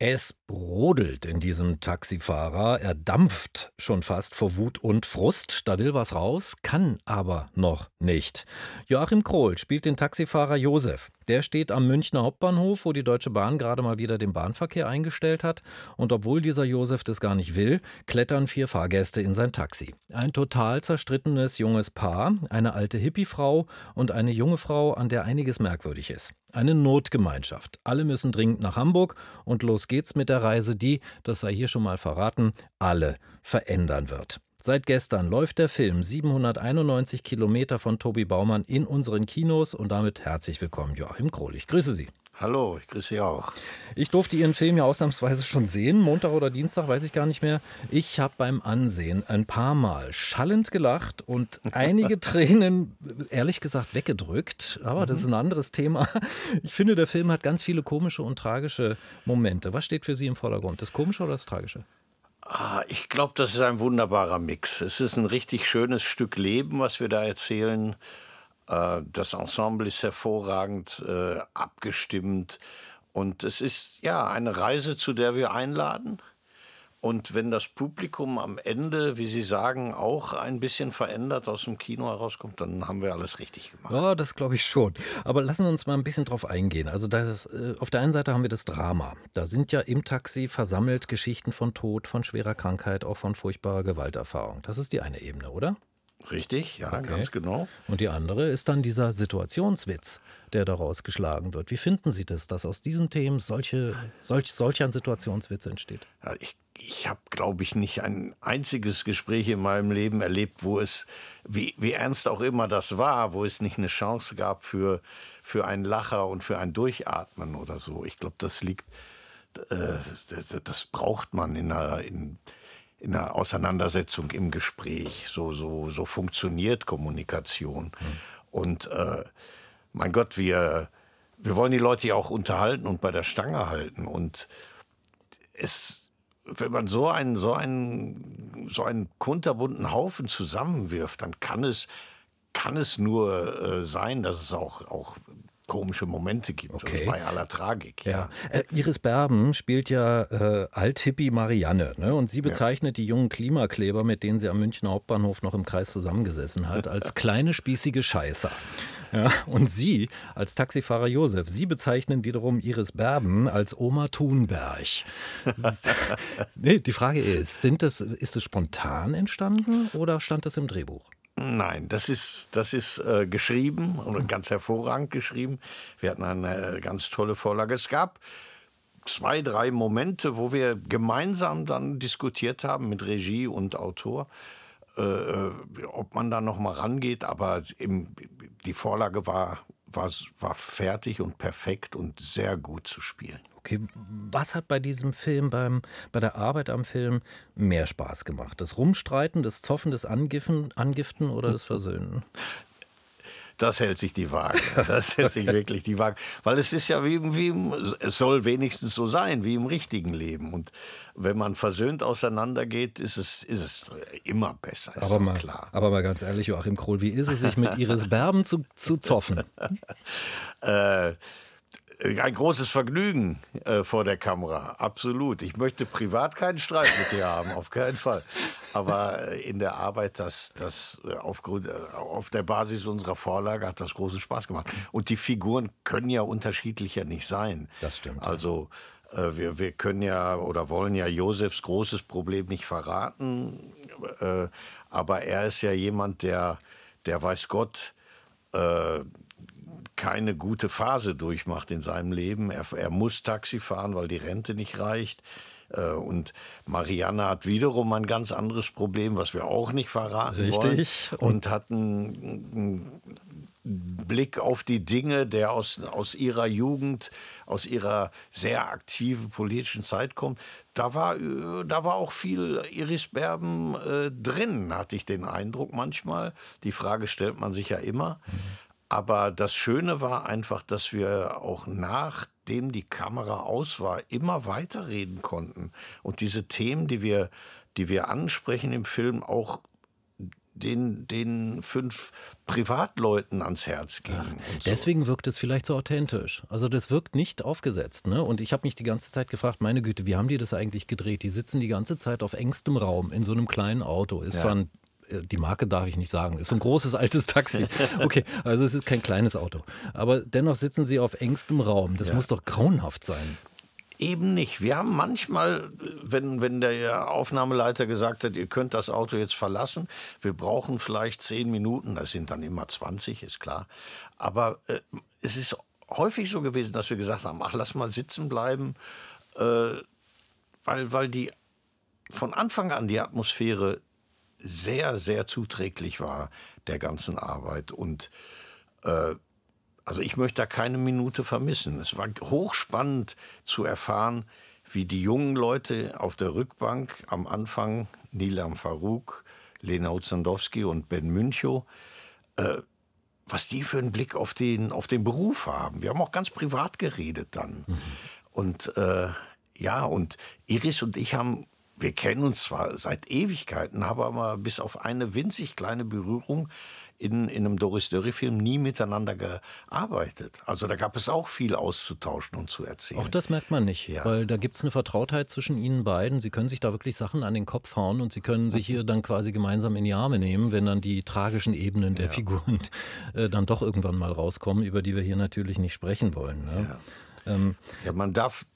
Es brodelt in diesem Taxifahrer, er dampft schon fast vor Wut und Frust, da will was raus, kann aber noch nicht. Joachim Krohl spielt den Taxifahrer Josef. Der steht am Münchner Hauptbahnhof, wo die Deutsche Bahn gerade mal wieder den Bahnverkehr eingestellt hat. Und obwohl dieser Josef das gar nicht will, klettern vier Fahrgäste in sein Taxi. Ein total zerstrittenes junges Paar, eine alte Hippie-Frau und eine junge Frau, an der einiges merkwürdig ist. Eine Notgemeinschaft. Alle müssen dringend nach Hamburg und los geht's mit der Reise, die, das sei hier schon mal verraten, alle verändern wird. Seit gestern läuft der Film 791 Kilometer von Tobi Baumann in unseren Kinos und damit herzlich willkommen, Joachim Krohl. Ich grüße Sie. Hallo, ich grüße Sie auch. Ich durfte Ihren Film ja ausnahmsweise schon sehen, Montag oder Dienstag, weiß ich gar nicht mehr. Ich habe beim Ansehen ein paar Mal schallend gelacht und einige Tränen, ehrlich gesagt, weggedrückt. Aber das ist ein anderes Thema. Ich finde, der Film hat ganz viele komische und tragische Momente. Was steht für Sie im Vordergrund? Das Komische oder das Tragische? Ah, ich glaube, das ist ein wunderbarer Mix. Es ist ein richtig schönes Stück Leben, was wir da erzählen. Äh, das Ensemble ist hervorragend äh, abgestimmt. Und es ist ja eine Reise, zu der wir einladen. Und wenn das Publikum am Ende, wie Sie sagen, auch ein bisschen verändert aus dem Kino herauskommt, dann haben wir alles richtig gemacht. Ja, das glaube ich schon. Aber lassen wir uns mal ein bisschen drauf eingehen. Also das, äh, auf der einen Seite haben wir das Drama. Da sind ja im Taxi versammelt Geschichten von Tod, von schwerer Krankheit, auch von furchtbarer Gewalterfahrung. Das ist die eine Ebene, oder? Richtig, ja, okay. ganz genau. Und die andere ist dann dieser Situationswitz, der daraus geschlagen wird. Wie finden Sie das, dass aus diesen Themen solche, solch, solch ein Situationswitz entsteht? Ja, ich ich habe, glaube ich, nicht ein einziges Gespräch in meinem Leben erlebt, wo es, wie, wie ernst auch immer das war, wo es nicht eine Chance gab für, für einen Lacher und für ein Durchatmen oder so. Ich glaube, das liegt, äh, das, das, braucht man in einer, in, in einer Auseinandersetzung im Gespräch. So, so, so funktioniert Kommunikation. Mhm. Und äh, mein Gott, wir, wir wollen die Leute ja auch unterhalten und bei der Stange halten. Und es wenn man so einen, so einen, so einen kunterbunten Haufen zusammenwirft, dann kann es, kann es nur äh, sein, dass es auch, auch komische Momente gibt, also okay. bei aller Tragik. Ja. ja. Äh, Iris Berben spielt ja äh, Althippie Marianne ne? und sie bezeichnet ja. die jungen Klimakleber, mit denen sie am Münchner Hauptbahnhof noch im Kreis zusammengesessen hat, als kleine spießige Scheißer. Ja, und Sie als Taxifahrer Josef, Sie bezeichnen wiederum Iris Berben als Oma Thunberg. nee, die Frage ist, sind das, ist es spontan entstanden oder stand das im Drehbuch? Nein, das ist, das ist äh, geschrieben und ganz hervorragend geschrieben. Wir hatten eine äh, ganz tolle Vorlage. Es gab zwei, drei Momente, wo wir gemeinsam dann diskutiert haben mit Regie und Autor, äh, äh ob man da noch mal rangeht. Aber im, die Vorlage war, war, war fertig und perfekt und sehr gut zu spielen. Okay, was hat bei diesem Film, beim, bei der Arbeit am Film mehr Spaß gemacht? Das Rumstreiten, das Zoffen, das Angiften, Angiften oder das Versöhnen? Das hält sich die Waage. Das hält sich wirklich die Waage. Weil es ist ja wie, wie, es soll wenigstens so sein, wie im richtigen Leben. Und wenn man versöhnt auseinandergeht, ist es, ist es immer besser. aber, mal, klar. aber mal ganz ehrlich, Joachim Krohl, wie ist es sich mit Iris Berben zu, zu zoffen? äh, ein großes Vergnügen äh, vor der Kamera, absolut. Ich möchte privat keinen Streit mit dir haben, auf keinen Fall. Aber äh, in der Arbeit, das, das äh, aufgrund, äh, auf der Basis unserer Vorlage hat das großen Spaß gemacht. Und die Figuren können ja unterschiedlicher nicht sein. Das stimmt. Also äh, wir, wir können ja oder wollen ja Josefs großes Problem nicht verraten. Äh, aber er ist ja jemand, der, der weiß Gott, keine gute Phase durchmacht in seinem Leben. Er, er muss Taxi fahren, weil die Rente nicht reicht. Äh, und Marianne hat wiederum ein ganz anderes Problem, was wir auch nicht verraten Richtig. wollen. Und hat einen, Blick auf die Dinge, der aus, aus ihrer Jugend, aus ihrer sehr aktiven politischen Zeit kommt. Da war, da war auch viel Iris Berben äh, drin, hatte ich den Eindruck manchmal. Die Frage stellt man sich ja immer. Mhm. Aber das Schöne war einfach, dass wir auch nachdem die Kamera aus war, immer weiterreden konnten und diese Themen, die wir, die wir ansprechen im Film, auch den, den fünf Privatleuten ans Herz ging. Ja, deswegen so. wirkt es vielleicht so authentisch. Also das wirkt nicht aufgesetzt. Ne? Und ich habe mich die ganze Zeit gefragt, meine Güte, wie haben die das eigentlich gedreht? Die sitzen die ganze Zeit auf engstem Raum in so einem kleinen Auto. Ist ja. zwar ein die Marke darf ich nicht sagen, ist so ein großes altes Taxi. Okay, also es ist kein kleines Auto. Aber dennoch sitzen sie auf engstem Raum. Das ja. muss doch grauenhaft sein. Eben nicht. Wir haben manchmal, wenn, wenn der Aufnahmeleiter gesagt hat, ihr könnt das Auto jetzt verlassen, wir brauchen vielleicht zehn Minuten, das sind dann immer 20, ist klar. Aber äh, es ist häufig so gewesen, dass wir gesagt haben, ach, lass mal sitzen bleiben, äh, weil, weil die von Anfang an die Atmosphäre sehr, sehr zuträglich war der ganzen Arbeit. Und äh, also ich möchte da keine Minute vermissen. Es war hochspannend zu erfahren, wie die jungen Leute auf der Rückbank am Anfang, Nilam Farouk, Lena Uzandowski und Ben Münchow, äh, was die für einen Blick auf den, auf den Beruf haben. Wir haben auch ganz privat geredet dann. Mhm. Und äh, ja, und Iris und ich haben wir kennen uns zwar seit Ewigkeiten, haben aber bis auf eine winzig kleine Berührung in, in einem Doris Dörry-Film nie miteinander gearbeitet. Also da gab es auch viel auszutauschen und zu erzählen. Auch das merkt man nicht, ja. weil da gibt es eine Vertrautheit zwischen Ihnen beiden. Sie können sich da wirklich Sachen an den Kopf hauen und Sie können sich hier dann quasi gemeinsam in die Arme nehmen, wenn dann die tragischen Ebenen der ja. Figuren äh, dann doch irgendwann mal rauskommen, über die wir hier natürlich nicht sprechen wollen. Ne? Ja. Ähm, ja, man darf,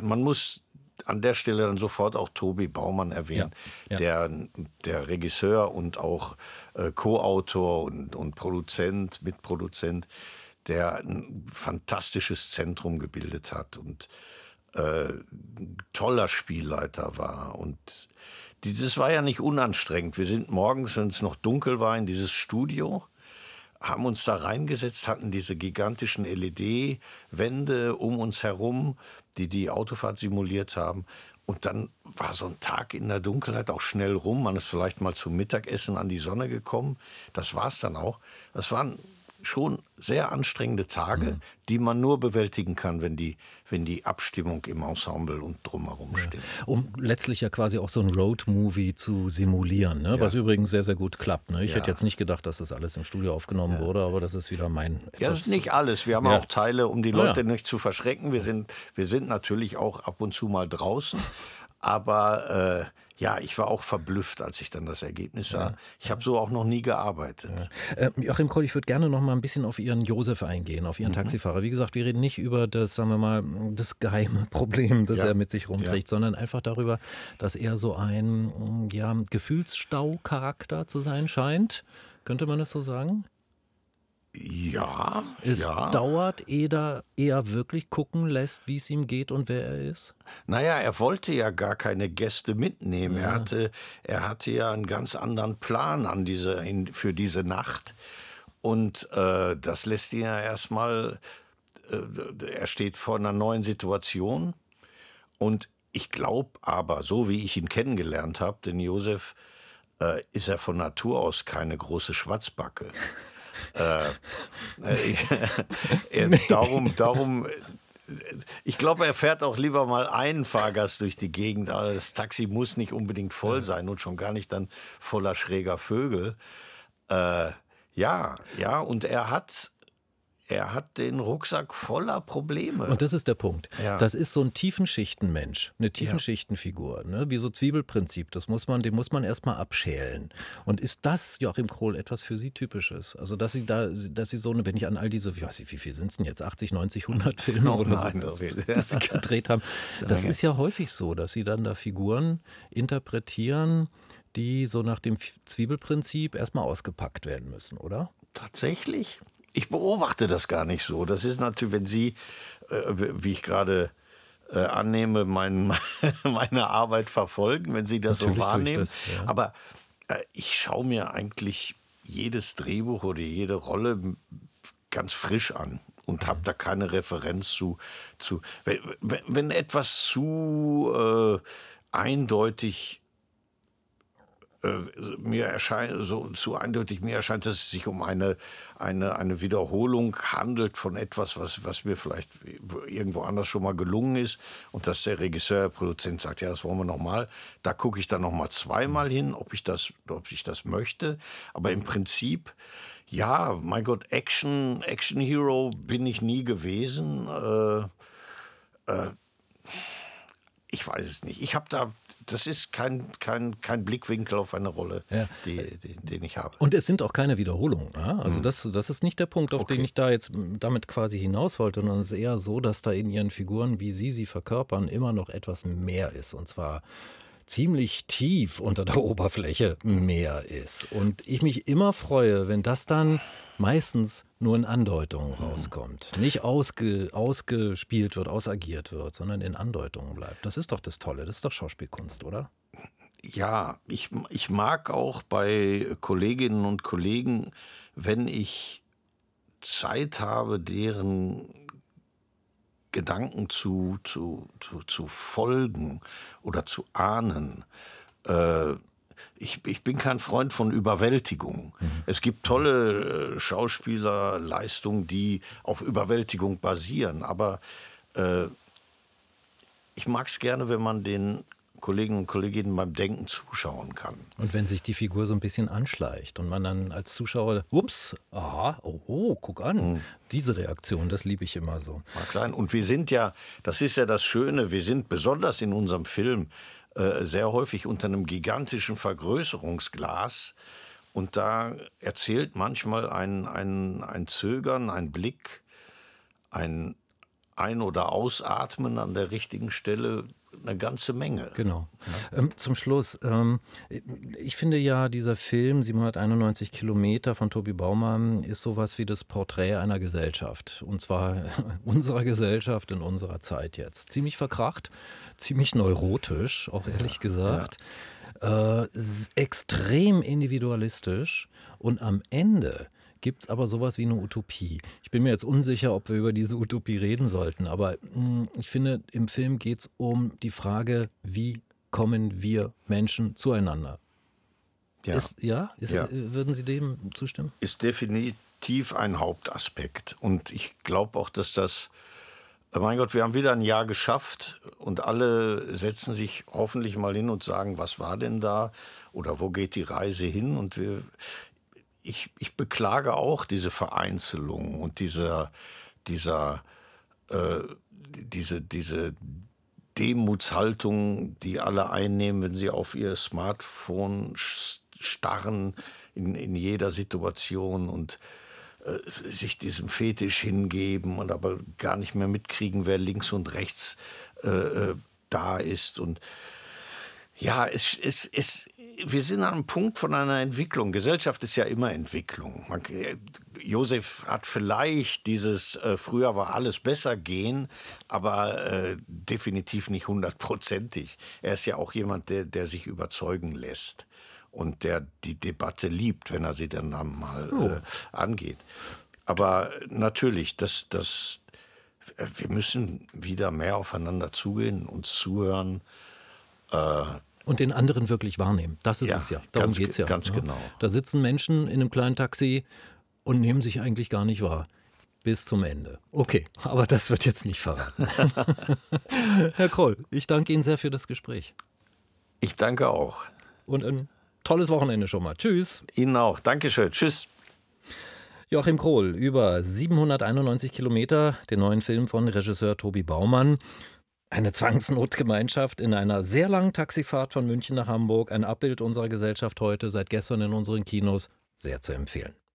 man muss an der Stelle dann sofort auch Tobi Baumann erwähnen, ja, ja. Der, der Regisseur und auch äh, Co-Autor und, und Produzent, Mitproduzent, der ein fantastisches Zentrum gebildet hat und äh, toller Spielleiter war. Und dieses war ja nicht unanstrengend. Wir sind morgens, wenn es noch dunkel war, in dieses Studio haben uns da reingesetzt, hatten diese gigantischen LED-Wände um uns herum, die die Autofahrt simuliert haben. Und dann war so ein Tag in der Dunkelheit auch schnell rum. Man ist vielleicht mal zum Mittagessen an die Sonne gekommen. Das war es dann auch. Das waren schon sehr anstrengende Tage, mhm. die man nur bewältigen kann, wenn die, wenn die Abstimmung im Ensemble und drumherum ja. stimmt. Um letztlich ja quasi auch so ein Road-Movie zu simulieren, ne? ja. was übrigens sehr, sehr gut klappt. Ne? Ich ja. hätte jetzt nicht gedacht, dass das alles im Studio aufgenommen wurde, aber das ist wieder mein. Ja, das ist nicht alles. Wir haben auch Teile, um die Leute nicht zu verschrecken. Wir sind, wir sind natürlich auch ab und zu mal draußen, aber. Äh, ja, ich war auch verblüfft, als ich dann das Ergebnis sah. Ja. Ich habe so auch noch nie gearbeitet. Ja. Äh, Joachim Kroll, ich würde gerne noch mal ein bisschen auf Ihren Josef eingehen, auf Ihren mhm. Taxifahrer. Wie gesagt, wir reden nicht über das, sagen wir mal, das geheime Problem, das ja. er mit sich rumträgt, sondern einfach darüber, dass er so ein ja, Gefühlsstau-Charakter zu sein scheint. Könnte man das so sagen? Ja. Es ja. dauert, ehe er eher wirklich gucken lässt, wie es ihm geht und wer er ist? Naja, er wollte ja gar keine Gäste mitnehmen. Ja. Er, hatte, er hatte ja einen ganz anderen Plan an diese, für diese Nacht. Und äh, das lässt ihn ja erstmal, äh, er steht vor einer neuen Situation. Und ich glaube aber, so wie ich ihn kennengelernt habe, den Josef, äh, ist er von Natur aus keine große Schwatzbacke. Äh, äh, nee. Darum, darum ich glaube, er fährt auch lieber mal einen Fahrgast durch die Gegend. Aber das Taxi muss nicht unbedingt voll sein und schon gar nicht dann voller schräger Vögel. Äh, ja, ja, und er hat er hat den Rucksack voller Probleme. Und das ist der Punkt. Ja. Das ist so ein Tiefenschichtenmensch, eine Tiefenschichtenfigur, ne? wie so Zwiebelprinzip. Das muss man, den muss man erstmal abschälen. Und ist das, Joachim Krohl, etwas für Sie Typisches? Also, dass Sie da, dass Sie so eine, wenn ich an all diese, wie, weiß ich, wie viel sind es denn jetzt, 80, 90, 100 Filme oh, oder nein, so, die Sie gedreht haben. Das ist ja häufig so, dass Sie dann da Figuren interpretieren, die so nach dem Zwiebelprinzip erstmal ausgepackt werden müssen, oder? Tatsächlich? Ich beobachte das gar nicht so. Das ist natürlich, wenn Sie, äh, wie ich gerade äh, annehme, mein, meine Arbeit verfolgen, wenn Sie das natürlich so wahrnehmen. Das, ja. Aber äh, ich schaue mir eigentlich jedes Drehbuch oder jede Rolle ganz frisch an und habe da keine Referenz zu. zu wenn, wenn etwas zu äh, eindeutig mir erscheint so zu eindeutig, mir erscheint, dass es sich um eine, eine, eine Wiederholung handelt von etwas, was, was mir vielleicht irgendwo anders schon mal gelungen ist und dass der Regisseur, Produzent sagt, ja, das wollen wir nochmal. Da gucke ich dann nochmal zweimal hin, ob ich, das, ob ich das möchte. Aber im Prinzip, ja, mein Gott, Action, Action Hero bin ich nie gewesen. Äh, äh, ich weiß es nicht. Ich habe da das ist kein, kein, kein Blickwinkel auf eine Rolle, ja. die, die, den ich habe. Und es sind auch keine Wiederholungen. Ja? Also mhm. das, das ist nicht der Punkt, auf okay. den ich da jetzt damit quasi hinaus wollte, sondern es ist eher so, dass da in ihren Figuren, wie sie sie verkörpern, immer noch etwas mehr ist. Und zwar ziemlich tief unter der Oberfläche mehr ist. Und ich mich immer freue, wenn das dann meistens nur in Andeutungen rauskommt. Nicht ausge, ausgespielt wird, ausagiert wird, sondern in Andeutungen bleibt. Das ist doch das Tolle, das ist doch Schauspielkunst, oder? Ja, ich, ich mag auch bei Kolleginnen und Kollegen, wenn ich Zeit habe, deren Gedanken zu, zu, zu, zu folgen oder zu ahnen. Äh, ich, ich, bin kein Freund von Überwältigung. Mhm. Es gibt tolle äh, Schauspielerleistungen, die auf Überwältigung basieren, aber äh, ich mag es gerne, wenn man den Kollegen und Kolleginnen beim Denken zuschauen kann. Und wenn sich die Figur so ein bisschen anschleicht und man dann als Zuschauer, ups, aha, oh, oh guck an, mhm. diese Reaktion, das liebe ich immer so. Mag sein. Und wir sind ja, das ist ja das Schöne, wir sind besonders in unserem Film äh, sehr häufig unter einem gigantischen Vergrößerungsglas. Und da erzählt manchmal ein, ein, ein Zögern, ein Blick, ein Ein- oder Ausatmen an der richtigen Stelle eine ganze Menge. Genau. Ja. Ähm, zum Schluss, ähm, ich finde ja, dieser Film 791 Kilometer von Tobi Baumann ist sowas wie das Porträt einer Gesellschaft. Und zwar unserer Gesellschaft in unserer Zeit jetzt. Ziemlich verkracht, ziemlich neurotisch, auch ehrlich gesagt. Ja. Äh, extrem individualistisch und am Ende gibt es aber sowas wie eine Utopie. Ich bin mir jetzt unsicher, ob wir über diese Utopie reden sollten, aber mh, hm, ich finde, im Film geht es um die Frage, wie kommen wir Menschen zueinander? Ja, ist, ja? Ist, ja. würden Sie dem zustimmen? Ist definitiv ein Hauptaspekt. Und ich glaube auch, dass das mein Gott, wir haben wieder ein Jahr geschafft und alle setzen sich hoffentlich mal hin und sagen, was war denn da oder wo geht die Reise hin? Und wir, ich, ich beklage auch diese Vereinzelung und dieser, dieser, äh, diese, diese Demutshaltung, die alle einnehmen, wenn sie auf ihr Smartphone starren in, in jeder Situation und äh, sich diesem Fetisch hingeben und aber gar nicht mehr mitkriegen, wer links und rechts äh, äh da ist. Und ja, es, es, es, wir sind an einem Punkt von einer Entwicklung. Gesellschaft ist ja immer Entwicklung. Man, Josef hat vielleicht dieses äh, früher war alles besser gehen, aber äh, definitiv nicht hundertprozentig. Er ist ja auch jemand, der, der sich überzeugen lässt und der die Debatte liebt, wenn er sie dann mal oh. äh, angeht. Aber natürlich, das, das, äh, wir müssen wieder mehr aufeinander zugehen, uns zuhören. Und den anderen wirklich wahrnehmen. Das ist ja, es ja. Darum geht es ja. Ganz ja. Ne? genau. Da sitzen Menschen in einem kleinen Taxi und nehmen sich eigentlich gar nicht wahr. Bis zum Ende. Okay, aber das wird jetzt nicht verraten. Herr Kroll, ich danke Ihnen sehr für das Gespräch. Ich danke auch. Und ein tolles Wochenende schon mal. Tschüss. Ihnen auch. Dankeschön. Tschüss. Joachim Krohl über 791 Kilometer, den neuen Film von Regisseur Tobi Baumann. Eine Zwangsnotgemeinschaft in einer sehr langen Taxifahrt von München nach Hamburg. Ein Abbild unserer Gesellschaft heute, seit gestern in unseren Kinos. Sehr zu empfehlen.